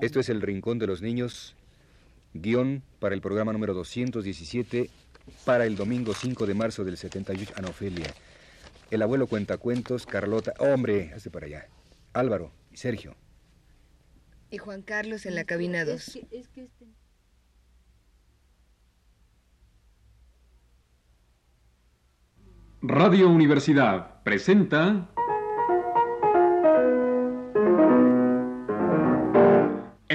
Esto es El Rincón de los Niños, guion para el programa número 217 para el domingo 5 de marzo del 78. Anofelia. El abuelo cuenta cuentos, Carlota. ¡Hombre! Hace para allá. Álvaro y Sergio. Y Juan Carlos en la cabina 2. Este- Radio Universidad presenta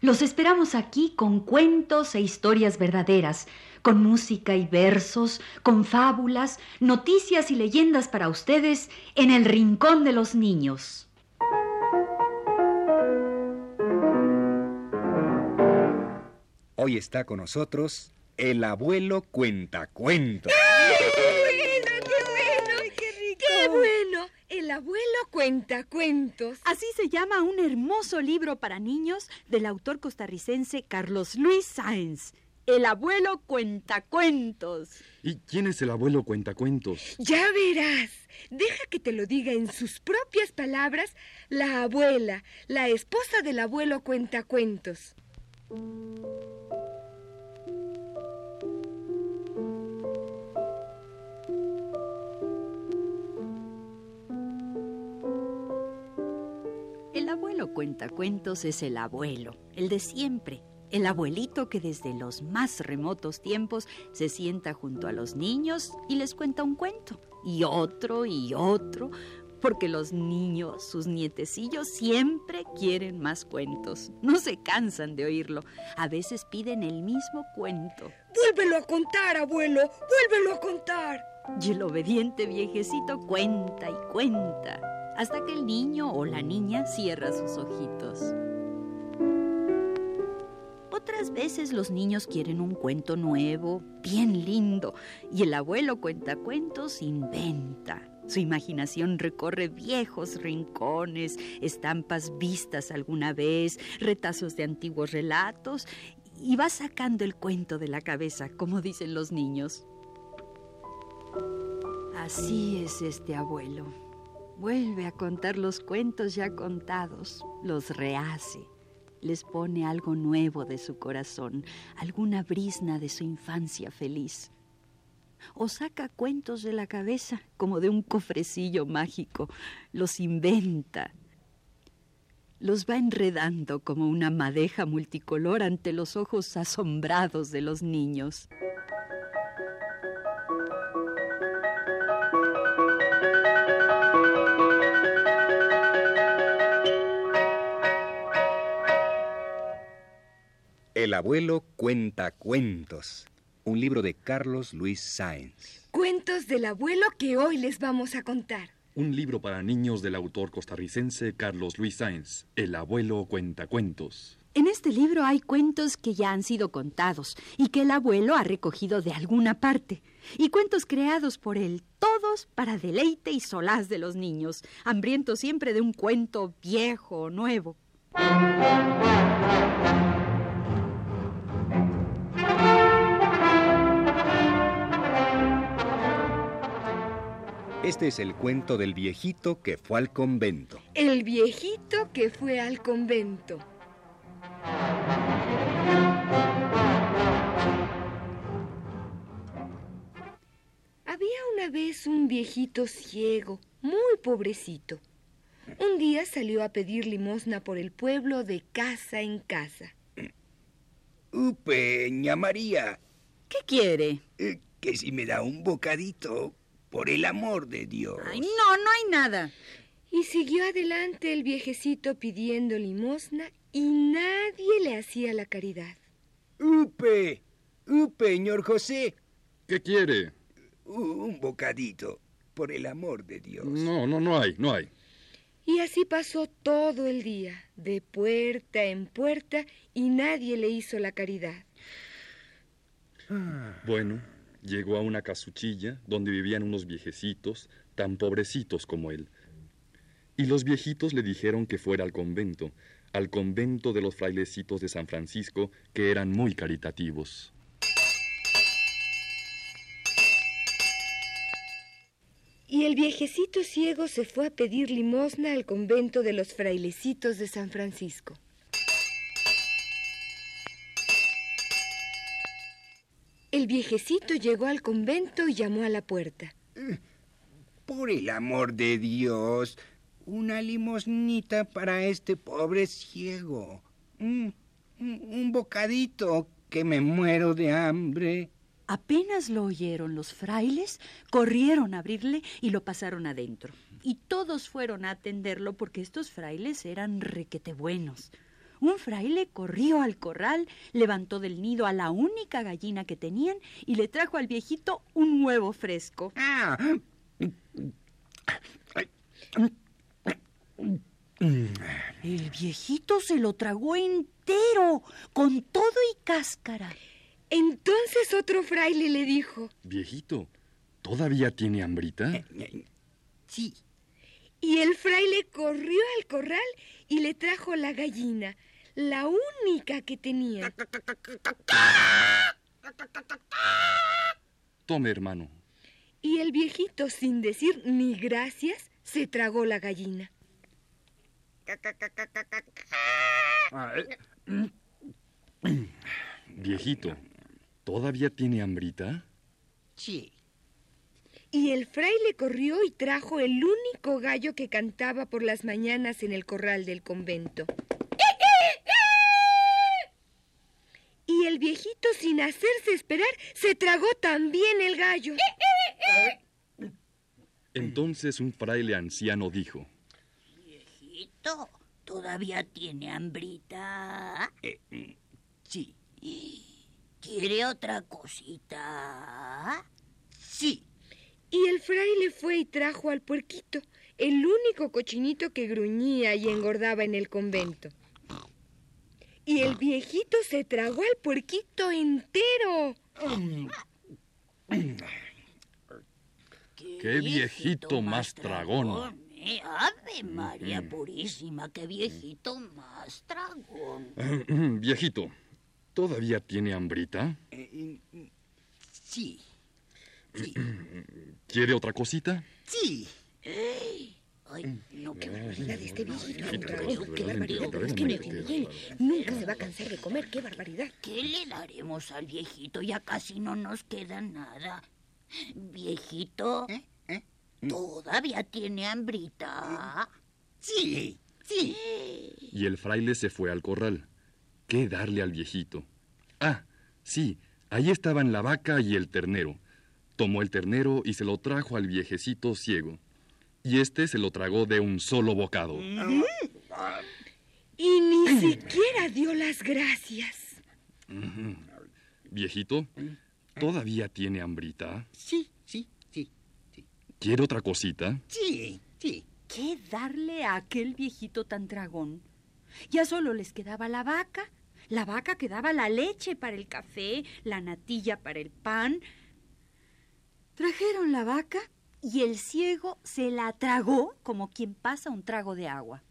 los esperamos aquí con cuentos e historias verdaderas, con música y versos, con fábulas, noticias y leyendas para ustedes en el Rincón de los Niños. Hoy está con nosotros el abuelo cuentacuentos. El abuelo cuenta cuentos. Así se llama un hermoso libro para niños del autor costarricense Carlos Luis Sáenz. El abuelo cuentacuentos. ¿Y quién es el abuelo cuentacuentos? Ya verás. Deja que te lo diga en sus propias palabras la abuela, la esposa del abuelo cuentacuentos. Abuelo cuentacuentos es el abuelo, el de siempre. El abuelito que desde los más remotos tiempos se sienta junto a los niños y les cuenta un cuento, y otro y otro, porque los niños, sus nietecillos, siempre quieren más cuentos. No se cansan de oírlo. A veces piden el mismo cuento. Vuélvelo a contar, abuelo. Vuélvelo a contar. Y el obediente viejecito cuenta y cuenta, hasta que el niño o la niña cierra sus ojitos. Otras veces los niños quieren un cuento nuevo, bien lindo, y el abuelo cuenta cuentos inventa. Su imaginación recorre viejos rincones, estampas vistas alguna vez, retazos de antiguos relatos, y va sacando el cuento de la cabeza, como dicen los niños. Así es este abuelo. Vuelve a contar los cuentos ya contados, los rehace, les pone algo nuevo de su corazón, alguna brisna de su infancia feliz. O saca cuentos de la cabeza como de un cofrecillo mágico, los inventa, los va enredando como una madeja multicolor ante los ojos asombrados de los niños. El abuelo cuenta cuentos. Un libro de Carlos Luis Sáenz. Cuentos del abuelo que hoy les vamos a contar. Un libro para niños del autor costarricense Carlos Luis Sáenz, El abuelo cuentacuentos. En este libro hay cuentos que ya han sido contados y que el abuelo ha recogido de alguna parte, y cuentos creados por él, todos para deleite y solaz de los niños, hambrientos siempre de un cuento viejo o nuevo. Este es el cuento del viejito que fue al convento. El viejito que fue al convento. Había una vez un viejito ciego, muy pobrecito. Un día salió a pedir limosna por el pueblo de casa en casa. Upe, ña María, ¿Qué quiere? eh, que si me da un bocadito, por el amor de Dios. Ay, no, no hay nada. Y siguió adelante el viejecito pidiendo limosna y nadie le hacía la caridad. Upe, upe, señor José, ¿Qué quiere? un bocadito, por el amor de Dios. No, no, no hay, no hay. Y así pasó todo el día, de puerta en puerta, y nadie le hizo la caridad. Bueno, llegó a una casuchilla donde vivían unos viejecitos, tan pobrecitos como él. Y los viejitos le dijeron que fuera al convento, al convento de los frailecitos de San Francisco, que eran muy caritativos. Y el viejecito ciego se fue a pedir limosna al convento de los frailecitos de San Francisco. El viejecito llegó al convento y llamó a la puerta. Por el amor de Dios, una limosnita para este pobre ciego. Un, un- un bocadito, que me muero de hambre. Apenas lo oyeron los frailes, corrieron a abrirle y lo pasaron adentro. Y todos fueron a atenderlo porque estos frailes eran requete buenos. Un fraile corrió al corral, levantó del nido a la única gallina que tenían y le trajo al viejito un huevo fresco. Ah. El viejito se lo tragó entero, con todo y cáscara. Entonces otro fraile le dijo, Viejito, ¿todavía tiene hambrita? Sí. y el fraile corrió al corral y le trajo la gallina, la única que tenía. Tome, hermano. Y el viejito, sin decir ni gracias, se tragó la gallina. Viejito, ¿todavía tiene hambrita? Sí. Y el fraile corrió y trajo el único gallo que cantaba por las mañanas en el corral del convento. Y el viejito, sin hacerse esperar, se tragó también el gallo. Entonces un fraile anciano dijo, Viejito, ¿todavía tiene hambrita? Sí. ¿Quiere otra cosita? Sí. Y el fraile fue y trajo al puerquito, el único cochinito que gruñía y engordaba en el convento. Y el viejito se tragó al puerquito entero. ¡Qué viejito más tragón! eh! Ave María Purísima, qué viejito más tragón. Viejito, ¿todavía tiene hambrita? Eh, Sí. ¿Quiere otra cosita? Sí. Ay, no, qué barbaridad este viejito. Qué barbaridad. Es que no barbaridad. él. Nunca se va a cansar de comer. Qué barbaridad. ¿Qué le daremos al viejito? Ya casi no nos queda nada. Viejito, ¿Eh? ¿Eh? ¿todavía tiene hambrita? Sí. Sí. Y el fraile se fue al corral. ¿Qué darle al viejito? Ah, sí, ahí estaban la vaca y el ternero. Tomó el ternero y se lo trajo al viejecito ciego. Y este se lo tragó de un solo bocado. Y ni siquiera dio las gracias. Viejito, ¿todavía tiene hambrita? Sí. Sí. Sí. ¿Quiere otra cosita? Sí. Sí. ¿Qué darle a aquel viejito tan dragón? Ya solo les quedaba la vaca. La vaca que daba la leche para el café, la natilla para el pan. Trajeron la vaca y el ciego se la tragó como quien pasa un trago de agua.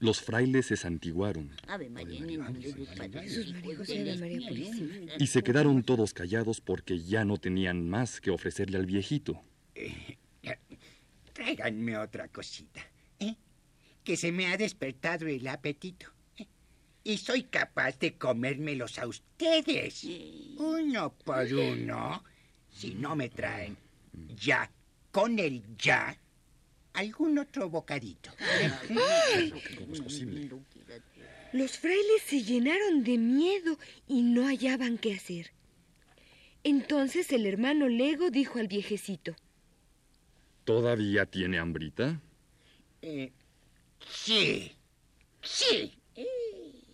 Los frailes se santiguaron y se quedaron todos callados porque ya no tenían más que ofrecerle al viejito. Tráiganme otra cosita. ¿eh? Que se me ha despertado el apetito. ¿eh? Y soy capaz de comérmelos a ustedes. Uno por uno. Si no me traen ya, con el ya, algún otro bocadito. ¿Cómo es posible? Los frailes se llenaron de miedo y no hallaban qué hacer. Entonces el hermano Lego dijo al viejecito. ¿Todavía tiene hambrita? Eh, sí, sí.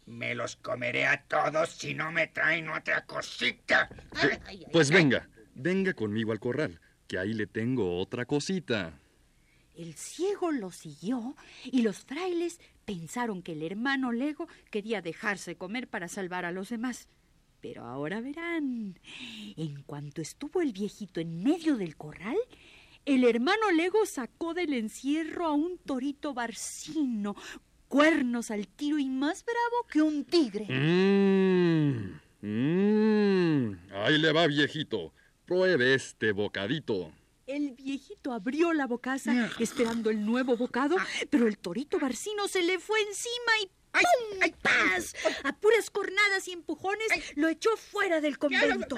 Me los comeré a todos si no me traen otra cosita. Pues venga, venga conmigo al corral, que ahí le tengo otra cosita. El ciego lo siguió y los frailes pensaron que el hermano Lego quería dejarse comer para salvar a los demás. Pero ahora verán, en cuanto estuvo el viejito en medio del corral, el hermano Lego sacó del encierro a un torito barcino, cuernos al tiro y más bravo que un tigre. Mmm, mmm. Ahí le va, viejito. Pruebe este bocadito. El viejito abrió la bocaza esperando el nuevo bocado, pero el torito barcino se le fue encima y ¡pum! ¡Ay, paz! A puras cornadas y empujones lo echó fuera del convento.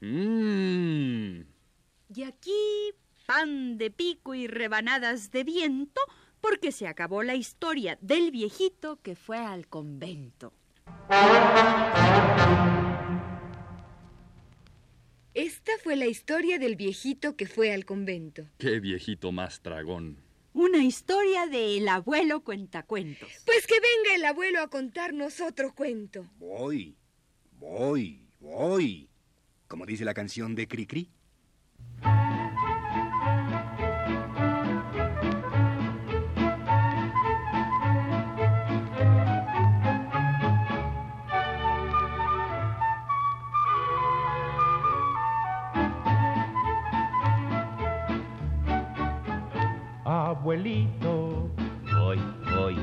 Mmm. Y aquí, pan de pico y rebanadas de viento, porque se acabó la historia del viejito que fue al convento. Esta fue la historia del viejito que fue al convento. Qué viejito más dragón. Una historia del abuelo cuentacuentos. Pues que venga el abuelo a contarnos otro cuento. Voy, voy, voy. Como dice la canción de Cricri. Abuelito, voy, voy,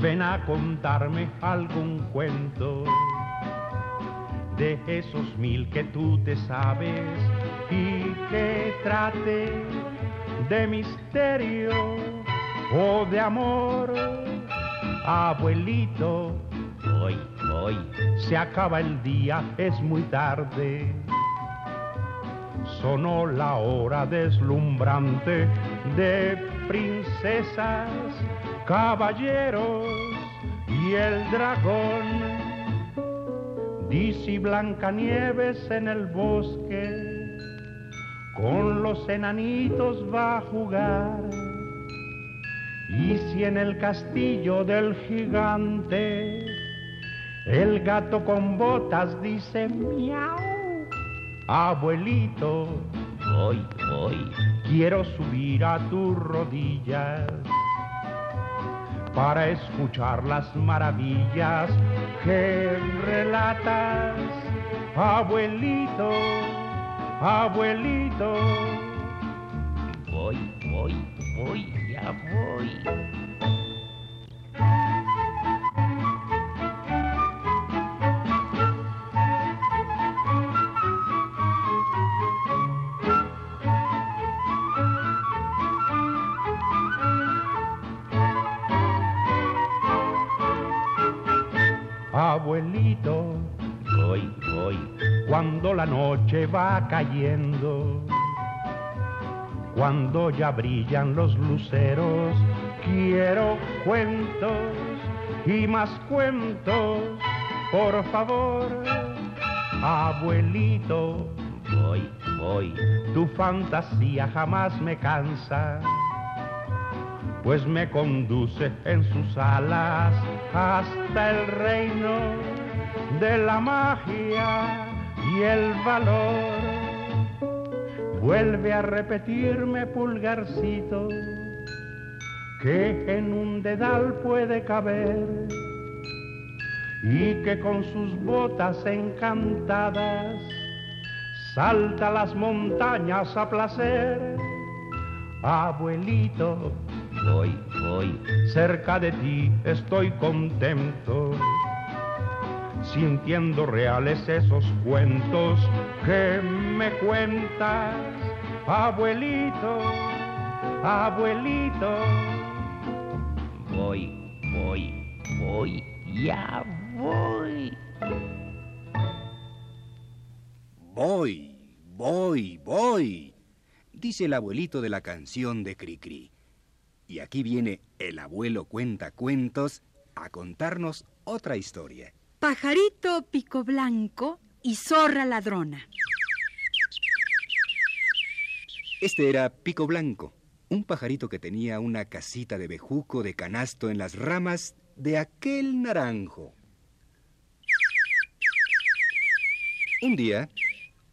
ven a contarme algún cuento de esos mil que tú te sabes y que trate de misterio o de amor. Abuelito, voy, voy, se acaba el día, es muy tarde. Sonó la hora deslumbrante de princesas, caballeros y el dragón. Dice Blancanieves en el bosque, con los enanitos va a jugar. Y si en el castillo del gigante, el gato con botas dice miau, abuelito, voy, voy, quiero subir a tus rodillas para escuchar las maravillas que relatas, abuelito, abuelito. Voy, voy, voy, ya voy. Noche va cayendo, cuando ya brillan los luceros, quiero cuentos y más cuentos, por favor. Abuelito, voy, voy, tu fantasía jamás me cansa pues me conduce en sus alas hasta el reino de la magia y el valor. Vuelve a repetirme, pulgarcito, que en un dedal puede caber y que con sus botas encantadas salta las montañas a placer. Abuelito, voy, voy, cerca de ti estoy contento, sintiendo reales esos cuentos que me cuentas, abuelito, abuelito. Voy, voy, voy, ya voy. Voy, voy, voy, dice el abuelito de la canción de Cricri. Y aquí viene el abuelo cuenta cuentos a contarnos otra historia. Pajarito pico blanco y zorra ladrona. Este era Pico Blanco, un pajarito que tenía una casita de bejuco de canasto en las ramas de aquel naranjo. Un día,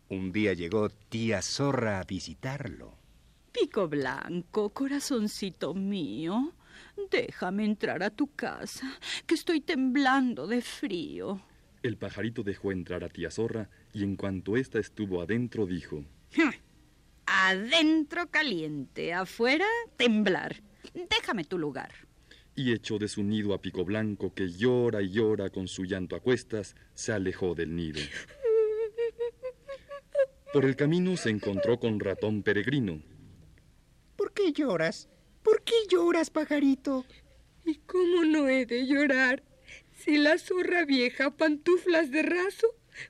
Un día llegó tía Zorra a visitarlo. Pico Blanco, corazoncito mío, déjame entrar a tu casa, que estoy temblando de frío. El pajarito dejó entrar a tía Zorra y en cuanto ésta estuvo adentro dijo... Adentro caliente, afuera temblar. Déjame tu lugar. Y echó de su nido a Pico Blanco, que llora y llora con su llanto a cuestas, se alejó del nido. Por el camino se encontró con Ratón Peregrino. ¿Por qué lloras? ¿Por qué lloras, pajarito? ¿Y cómo no he de llorar? Si la zorra vieja, pantuflas de raso,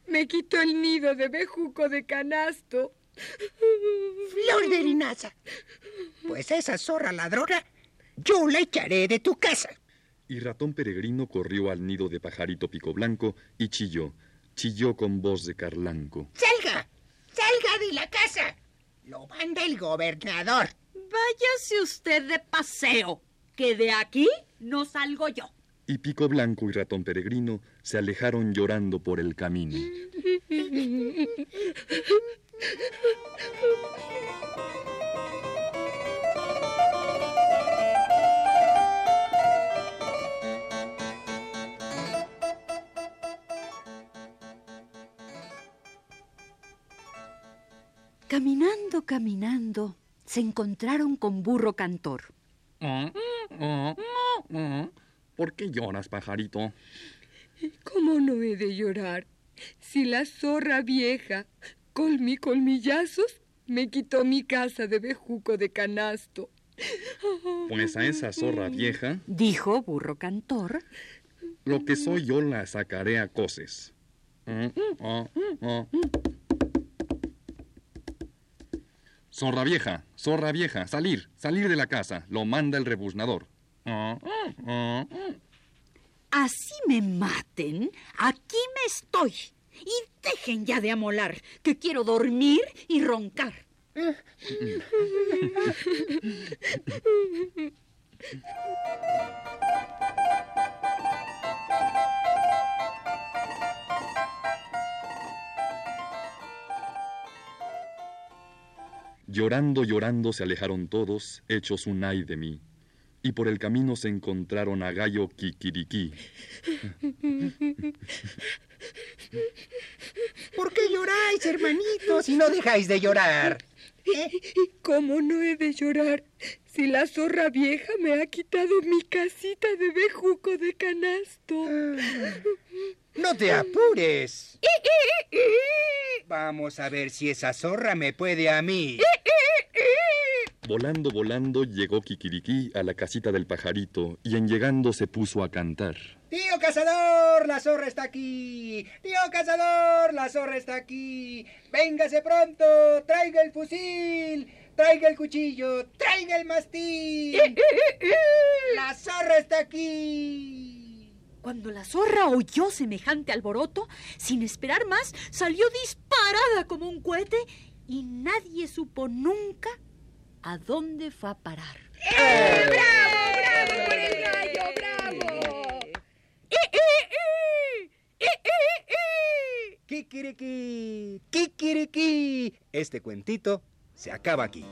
me quitó el nido de bejuco de canasto. Flor de linaza. Pues esa zorra ladrona, yo la echaré de tu casa. Y ratón peregrino corrió al nido de pajarito pico blanco y chilló, chilló con voz de carlanco. ¡Salga! ¡Salga de la casa! Lo manda el gobernador. Váyase usted de paseo, que de aquí no salgo yo. Y Pico Blanco y Ratón Peregrino se alejaron llorando por el camino. Caminando, caminando, se encontraron con Burro Cantor. ¿Por qué lloras, pajarito? ¿Cómo no he de llorar? Si la zorra vieja, colmi colmillazos, me quitó mi casa de bejuco de canasto. Pues a esa zorra vieja, Dijo Burro Cantor. lo que soy yo la sacaré a coces. Zorra vieja, zorra vieja, salir, salir de la casa, lo manda el rebuznador. Así me maten, aquí me estoy. Y dejen ya de amolar, que quiero dormir y roncar. Llorando, llorando se alejaron todos, hechos un ay de mí. Y por el camino se encontraron a Gallo Kikiriki. ¿Por qué lloráis, hermanitos, si no dejáis de llorar? ¿Y cómo no he de llorar si la zorra vieja me ha quitado mi casita de bejuco de canasto? No te apures. Vamos a ver si esa zorra me puede a mí. Volando, volando, llegó Kikiriki a la casita del pajarito y en llegando se puso a cantar. Tío cazador, la zorra está aquí. Tío cazador, la zorra está aquí. Véngase pronto, traiga el fusil, traiga el cuchillo, traiga el mastín. La zorra está aquí. Cuando la zorra oyó semejante alboroto, sin esperar más, salió disparada como un cohete y nadie supo nunca a dónde fue a parar. ¡Eh, ¡Bravo, bravo por el gallo, bravo! Kikiriki, kikiriki. Este cuentito se acaba aquí.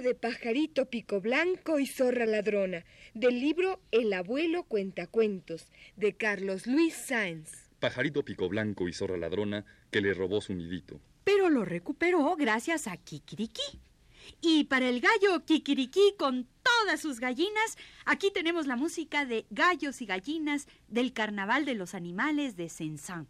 Cuento de Pajarito Pico Blanco y Zorra Ladrona, del libro El abuelo cuentacuentos, de Carlos Luis Sáenz. Pajarito pico blanco y zorra ladrona que le robó su nidito. Pero lo recuperó gracias a Kikiriki. Y para el gallo Kikiriki con todas sus gallinas, aquí tenemos la música de Gallos y Gallinas del Carnaval de los Animales de Sensán.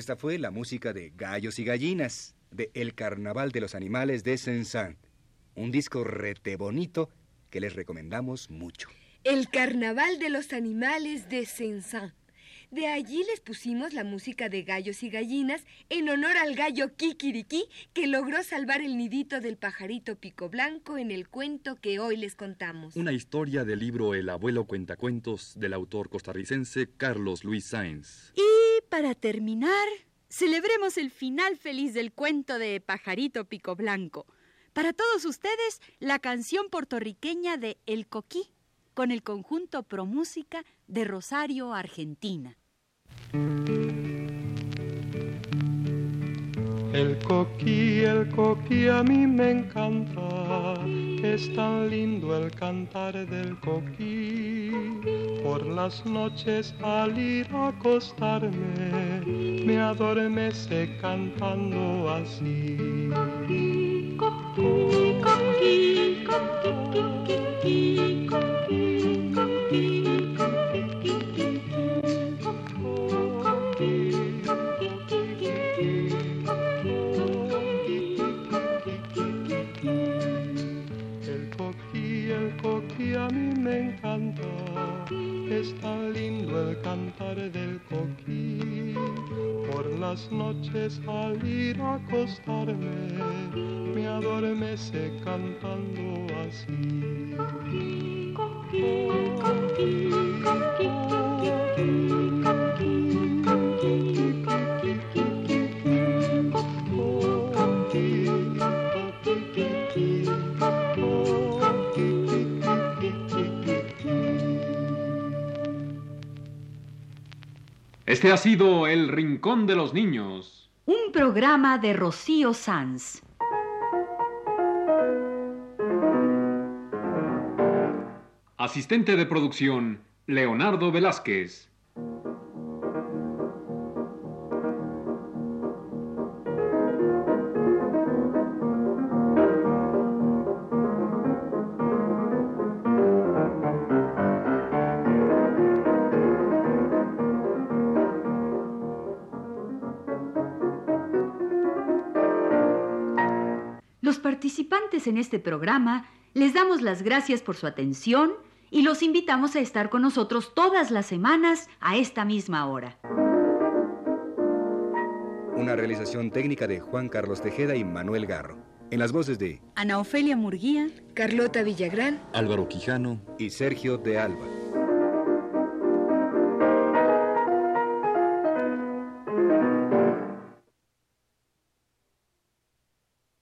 Esta fue la música de Gallos y Gallinas, de El Carnaval de los Animales de Saint-Saëns. Un disco rete bonito que les recomendamos mucho. El Carnaval de los Animales de Saint-Saëns. De allí les pusimos la música de gallos y gallinas en honor al gallo Kikiriki que logró salvar el nidito del pajarito pico blanco en el cuento que hoy les contamos. Una historia del libro El abuelo cuentacuentos del autor costarricense Carlos Luis Sáenz. Y para terminar, celebremos el final feliz del cuento de Pajarito Pico Blanco. Para todos ustedes, la canción puertorriqueña de El Coquí, con el conjunto Pro Música de Rosario, Argentina. El coquí, el coquí a mí me encanta, es tan lindo el cantar del coquí. Por las noches al ir a acostarme, me adormece cantando así. Noches al ir a acostarme, me adormece cantando así. Este ha sido El Rincón de los Niños. Un programa de Rocío Sanz. Asistente de producción, Leonardo Velázquez. Participantes en este programa les damos las gracias por su atención y los invitamos a estar con nosotros todas las semanas a esta misma hora. Una realización técnica de Juan Carlos Tejeda y Manuel Garro. En las voces de Ana Ofelia Murguía, Carlota Villagrán, Álvaro Quijano y Sergio de Alba.